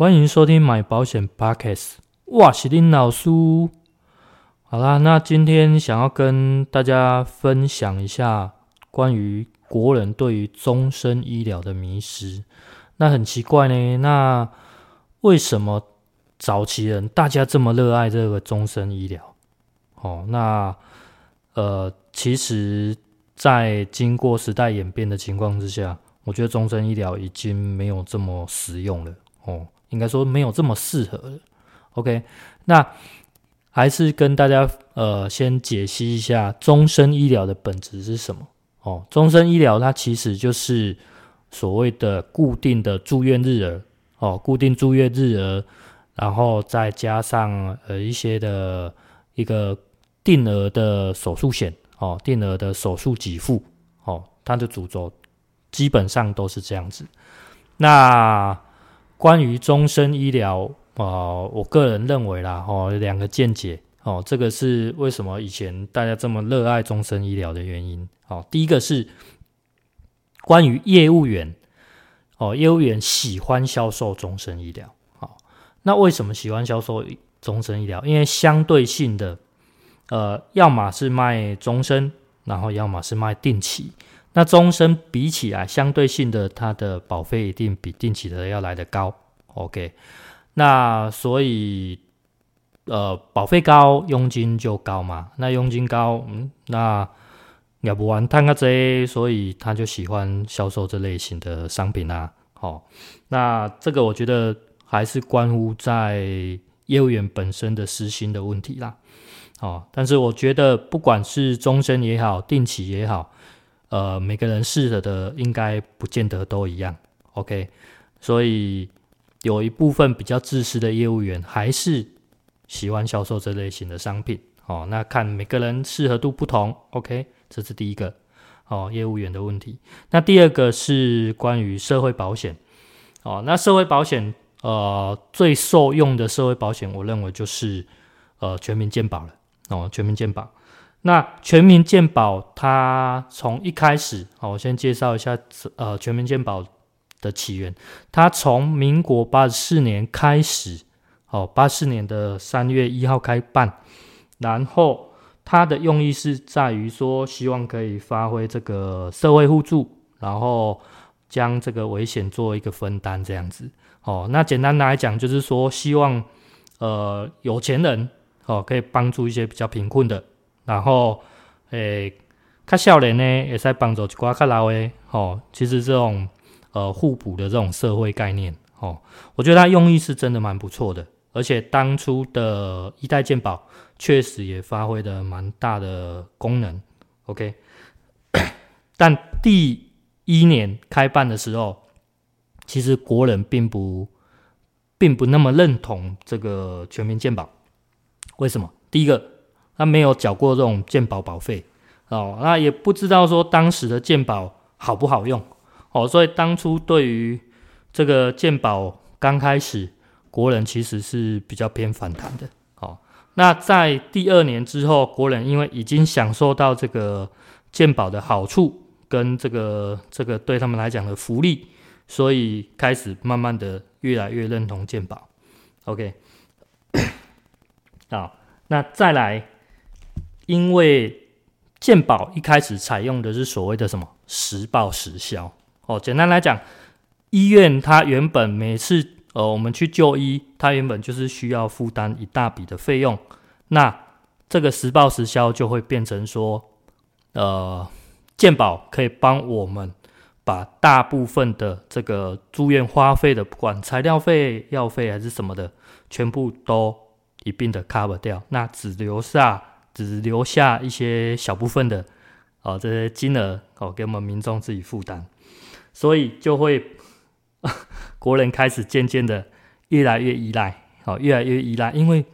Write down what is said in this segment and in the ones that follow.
欢迎收听买保险 Podcast，我是林老师。好啦，那今天想要跟大家分享一下关于国人对于终身医疗的迷思。那很奇怪呢，那为什么早期人大家这么热爱这个终身医疗？哦，那呃，其实，在经过时代演变的情况之下，我觉得终身医疗已经没有这么实用了。哦，应该说没有这么适合了。OK，那。还是跟大家呃先解析一下终身医疗的本质是什么哦。终身医疗它其实就是所谓的固定的住院日额哦，固定住院日额，然后再加上呃一些的一个定额的手术险哦，定额的手术给付哦，它的主轴基本上都是这样子。那关于终身医疗。哦，我个人认为啦，哦，有两个见解，哦，这个是为什么以前大家这么热爱终身医疗的原因。哦，第一个是关于业务员，哦，业务员喜欢销售终身医疗。哦，那为什么喜欢销售终身医疗？因为相对性的，呃，要么是卖终身，然后要么是卖定期。那终身比起来，相对性的，它的保费一定比定期的要来得高。OK。那所以，呃，保费高，佣金就高嘛。那佣金高，嗯，那要不完贪个贼，所以他就喜欢销售这类型的商品啊。哦，那这个我觉得还是关乎在业务员本身的私心的问题啦。哦，但是我觉得不管是终身也好，定期也好，呃，每个人适合的应该不见得都一样。OK，所以。有一部分比较自私的业务员还是喜欢销售这类型的商品，哦，那看每个人适合度不同，OK，这是第一个，哦，业务员的问题。那第二个是关于社会保险，哦，那社会保险，呃，最受用的社会保险，我认为就是呃全民健保了，哦，全民健保。那全民健保它从一开始，哦，我先介绍一下，呃，全民健保。的起源，它从民国八十四年开始，哦，八四年的三月一号开办，然后它的用意是在于说，希望可以发挥这个社会互助，然后将这个危险做一个分担，这样子，哦，那简单来讲就是说，希望呃有钱人哦可以帮助一些比较贫困的，然后诶，较少年呢也在帮助一寡较老的，哦，其实这种。呃，互补的这种社会概念，哦，我觉得它用意是真的蛮不错的，而且当初的一代健保确实也发挥的蛮大的功能，OK。但第一年开办的时候，其实国人并不并不那么认同这个全民健保，为什么？第一个，他没有缴过这种健保保费，哦，那也不知道说当时的健保好不好用。哦，所以当初对于这个健保刚开始，国人其实是比较偏反弹的。哦，那在第二年之后，国人因为已经享受到这个健保的好处跟这个这个对他们来讲的福利，所以开始慢慢的越来越认同健保。OK，好，那再来，因为健保一开始采用的是所谓的什么实报实销。哦，简单来讲，医院它原本每次呃我们去就医，它原本就是需要负担一大笔的费用。那这个实报实销就会变成说，呃，健保可以帮我们把大部分的这个住院花费的，不管材料费、药费还是什么的，全部都一并的 cover 掉。那只留下只留下一些小部分的哦这些金额哦给我们民众自己负担。所以就会，国人开始渐渐的越来越依赖，好，越来越依赖，因为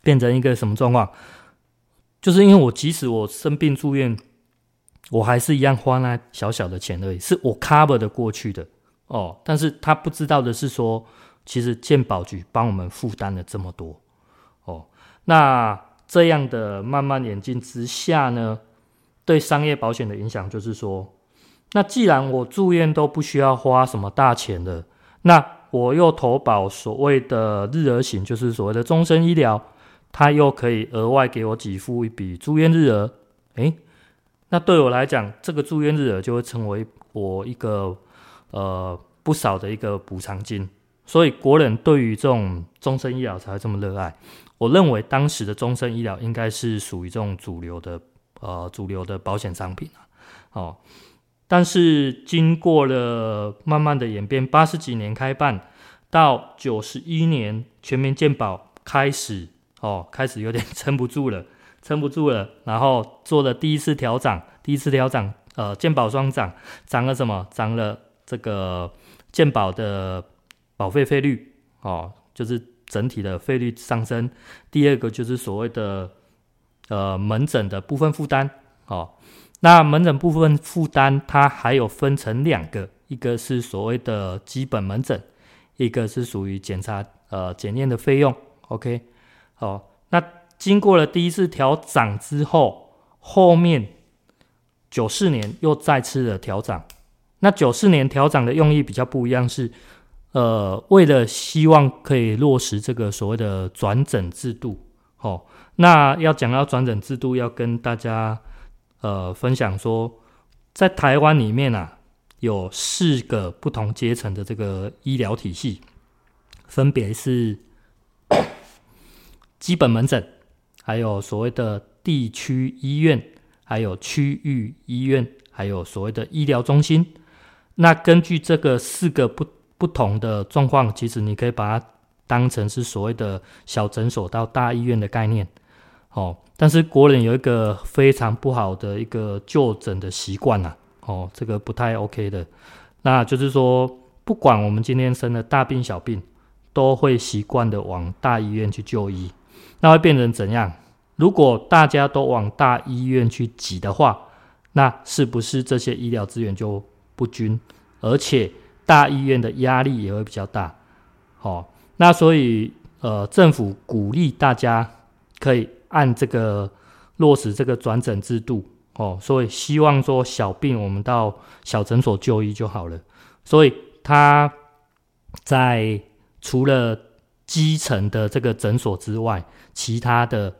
变成一个什么状况？就是因为我即使我生病住院，我还是一样花那小小的钱而已，是我 cover 的过去的哦。但是他不知道的是说，其实健保局帮我们负担了这么多哦。那这样的慢慢演进之下呢，对商业保险的影响就是说。那既然我住院都不需要花什么大钱的，那我又投保所谓的日额型，就是所谓的终身医疗，它又可以额外给我给付一笔住院日额。诶，那对我来讲，这个住院日额就会成为我一个呃不少的一个补偿金。所以国人对于这种终身医疗才会这么热爱。我认为当时的终身医疗应该是属于这种主流的呃主流的保险商品啊。哦，但是经过了慢慢的演变，八十几年开办到九十一年全民健保开始哦，开始有点 撑不住了，撑不住了，然后做了第一次调涨，第一次调涨呃健保双涨，涨了什么？涨了这个健保的保费费率哦，就是。整体的费率上升，第二个就是所谓的呃门诊的部分负担哦。那门诊部分负担它还有分成两个，一个是所谓的基本门诊，一个是属于检查呃检验的费用。OK，好，那经过了第一次调涨之后，后面九四年又再次的调涨。那九四年调涨的用意比较不一样是。呃，为了希望可以落实这个所谓的转诊制度，哦，那要讲到转诊制度，要跟大家呃分享说，在台湾里面啊，有四个不同阶层的这个医疗体系，分别是基本门诊，还有所谓的地区医院，还有区域医院，还有所谓的医疗中心。那根据这个四个不不同的状况，其实你可以把它当成是所谓的小诊所到大医院的概念，哦。但是国人有一个非常不好的一个就诊的习惯呐，哦，这个不太 OK 的。那就是说，不管我们今天生了大病小病，都会习惯的往大医院去就医。那会变成怎样？如果大家都往大医院去挤的话，那是不是这些医疗资源就不均，而且？大医院的压力也会比较大，哦，那所以呃，政府鼓励大家可以按这个落实这个转诊制度，哦，所以希望说小病我们到小诊所就医就好了。所以他在除了基层的这个诊所之外，其他的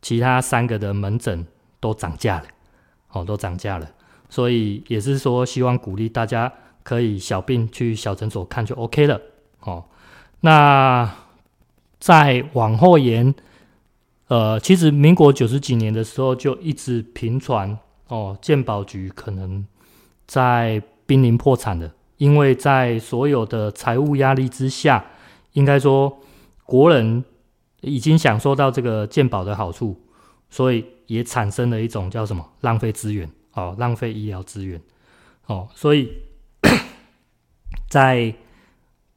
其他三个的门诊都涨价了，哦，都涨价了。所以也是说希望鼓励大家。可以小病去小诊所看就 OK 了哦。那再往后延，呃，其实民国九十几年的时候就一直频传哦，健保局可能在濒临破产的，因为在所有的财务压力之下，应该说国人已经享受到这个健保的好处，所以也产生了一种叫什么浪费资源哦，浪费医疗资源哦，所以。在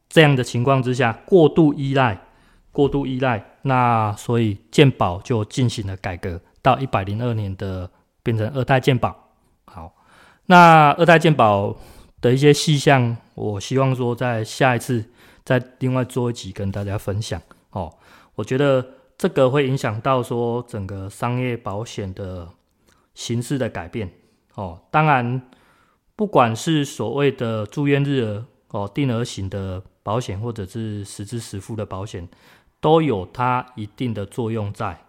这样的情况之下，过度依赖，过度依赖，那所以健保就进行了改革，到一百零二年的变成二代健保。好，那二代健保的一些细项，我希望说在下一次再另外做一集跟大家分享。哦，我觉得这个会影响到说整个商业保险的形式的改变。哦，当然，不管是所谓的住院日额。哦，定额型的保险或者是实支实付的保险，都有它一定的作用在。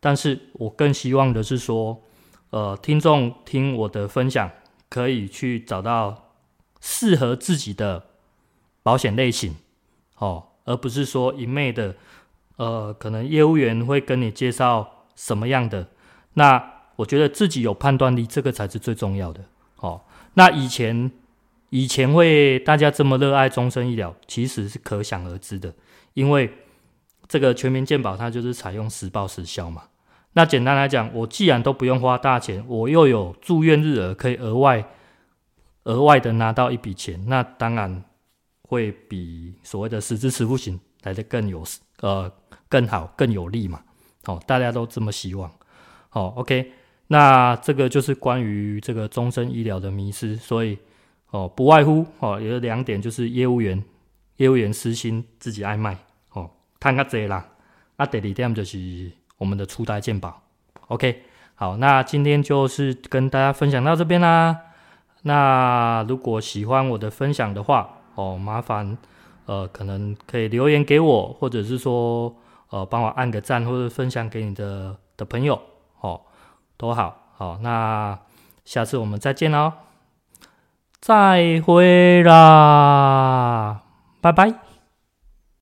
但是我更希望的是说，呃，听众听我的分享，可以去找到适合自己的保险类型，哦，而不是说一昧的，呃，可能业务员会跟你介绍什么样的。那我觉得自己有判断力，这个才是最重要的。哦，那以前。以前会大家这么热爱终身医疗，其实是可想而知的，因为这个全民健保它就是采用实报实销嘛。那简单来讲，我既然都不用花大钱，我又有住院日额可以额外额外的拿到一笔钱，那当然会比所谓的实支实付型来的更有呃更好更有利嘛。哦，大家都这么希望。好，哦，OK，那这个就是关于这个终身医疗的迷失，所以。哦，不外乎哦，有两点，就是业务员，业务员私心自己爱卖，哦，贪个贼啦。啊，第二点就是我们的初代鉴宝。OK，好，那今天就是跟大家分享到这边啦。那如果喜欢我的分享的话，哦，麻烦呃，可能可以留言给我，或者是说呃，帮我按个赞，或者分享给你的的朋友，哦，都好。好，那下次我们再见喽，再会啦，拜拜。